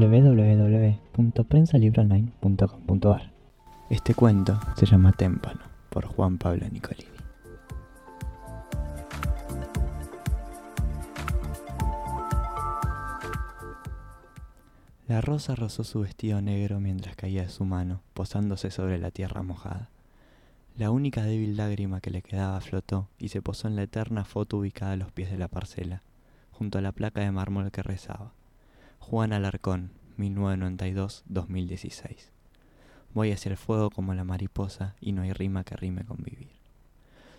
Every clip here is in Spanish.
www.prensalibroonline.com.ar. Este cuento se llama Témpano por Juan Pablo Nicolini. La rosa rozó su vestido negro mientras caía de su mano, posándose sobre la tierra mojada. La única débil lágrima que le quedaba flotó y se posó en la eterna foto ubicada a los pies de la parcela, junto a la placa de mármol que rezaba. Juan Alarcón, 1992-2016. Voy hacia el fuego como la mariposa y no hay rima que rime con vivir.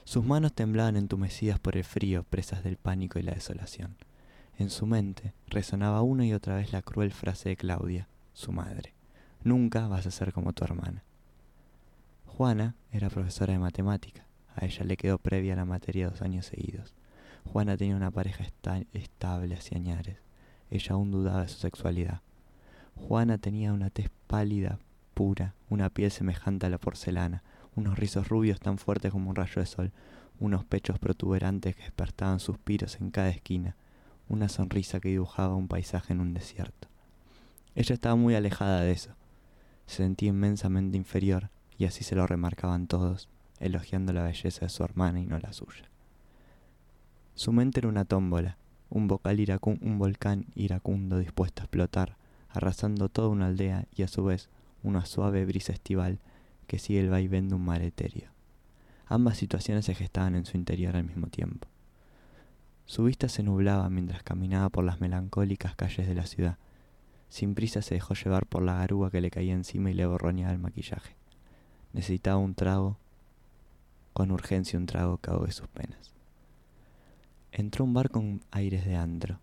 Sus manos temblaban entumecidas por el frío, presas del pánico y la desolación. En su mente resonaba una y otra vez la cruel frase de Claudia, su madre. Nunca vas a ser como tu hermana. Juana era profesora de matemática. A ella le quedó previa la materia dos años seguidos. Juana tenía una pareja estable hacia añares. Ella aún dudaba de su sexualidad. Juana tenía una tez pálida, pura, una piel semejante a la porcelana, unos rizos rubios tan fuertes como un rayo de sol, unos pechos protuberantes que despertaban suspiros en cada esquina, una sonrisa que dibujaba un paisaje en un desierto. Ella estaba muy alejada de eso. Se sentía inmensamente inferior, y así se lo remarcaban todos, elogiando la belleza de su hermana y no la suya. Su mente era una tómbola, un, un volcán iracundo dispuesto a explotar, arrasando toda una aldea y a su vez una suave brisa estival que sigue el vaivén de un mar etéreo. Ambas situaciones se gestaban en su interior al mismo tiempo. Su vista se nublaba mientras caminaba por las melancólicas calles de la ciudad. Sin prisa se dejó llevar por la garúa que le caía encima y le borroneaba el maquillaje. Necesitaba un trago, con urgencia un trago que ahogue sus penas. Entró un bar con aires de antro.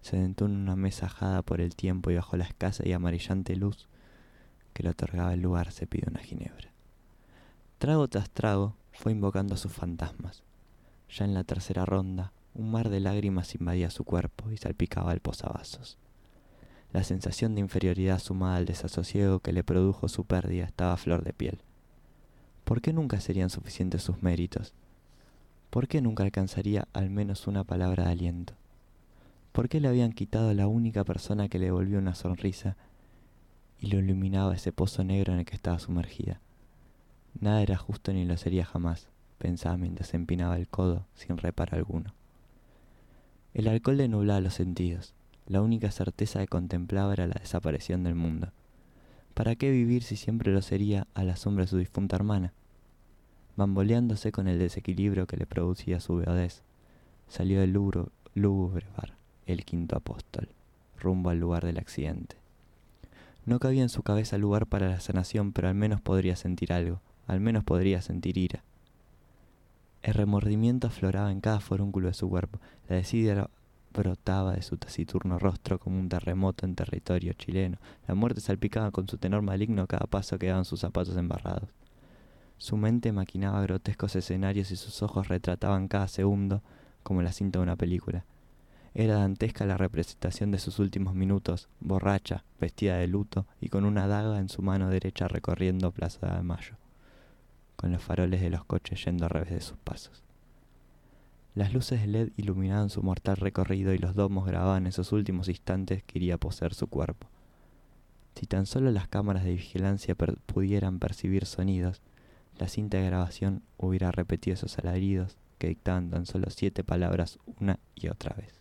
Se sentó en una mesa ajada por el tiempo y bajo la escasa y amarillante luz que le otorgaba el lugar se pidió una ginebra. Trago tras trago fue invocando a sus fantasmas. Ya en la tercera ronda, un mar de lágrimas invadía su cuerpo y salpicaba el posavasos. La sensación de inferioridad sumada al desasosiego que le produjo su pérdida estaba a flor de piel. ¿Por qué nunca serían suficientes sus méritos? ¿Por qué nunca alcanzaría al menos una palabra de aliento? ¿Por qué le habían quitado la única persona que le devolvió una sonrisa y lo iluminaba ese pozo negro en el que estaba sumergida? Nada era justo ni lo sería jamás, pensaba mientras empinaba el codo sin reparo alguno. El alcohol le nublaba los sentidos. La única certeza que contemplaba era la desaparición del mundo. ¿Para qué vivir si siempre lo sería a la sombra de su difunta hermana? Bamboleándose con el desequilibrio que le producía su beodez, salió del lúgubre bar, el quinto apóstol, rumbo al lugar del accidente. No cabía en su cabeza lugar para la sanación, pero al menos podría sentir algo, al menos podría sentir ira. El remordimiento afloraba en cada forúnculo de su cuerpo, la desidia brotaba de su taciturno rostro como un terremoto en territorio chileno, la muerte salpicaba con su tenor maligno cada paso que daban sus zapatos embarrados. Su mente maquinaba grotescos escenarios y sus ojos retrataban cada segundo como la cinta de una película. Era dantesca la representación de sus últimos minutos, borracha, vestida de luto y con una daga en su mano derecha recorriendo Plaza de Mayo, con los faroles de los coches yendo a revés de sus pasos. Las luces de LED iluminaban su mortal recorrido y los domos grababan esos últimos instantes que iría a poseer su cuerpo. Si tan solo las cámaras de vigilancia pudieran percibir sonidos, la cinta de grabación hubiera repetido esos alaridos que dictaban tan solo siete palabras una y otra vez.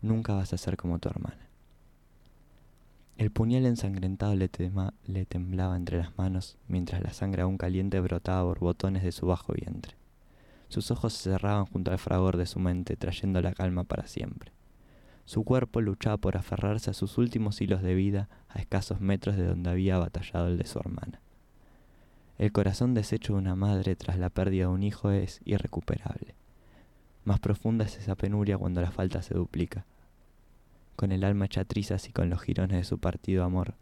Nunca vas a ser como tu hermana. El puñal ensangrentado le, le temblaba entre las manos mientras la sangre aún caliente brotaba por botones de su bajo vientre. Sus ojos se cerraban junto al fragor de su mente, trayendo la calma para siempre. Su cuerpo luchaba por aferrarse a sus últimos hilos de vida a escasos metros de donde había batallado el de su hermana. El corazón deshecho de una madre tras la pérdida de un hijo es irrecuperable. Más profunda es esa penuria cuando la falta se duplica. Con el alma hecha trizas y con los jirones de su partido amor,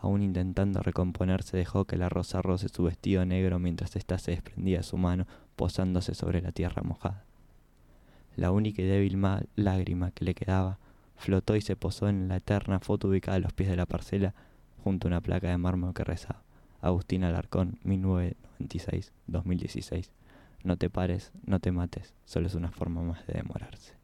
aún intentando recomponerse dejó que la rosa roce su vestido negro mientras ésta se desprendía de su mano posándose sobre la tierra mojada. La única y débil lágrima que le quedaba flotó y se posó en la eterna foto ubicada a los pies de la parcela junto a una placa de mármol que rezaba. Agustín Alarcón, 1996-2016. No te pares, no te mates, solo es una forma más de demorarse.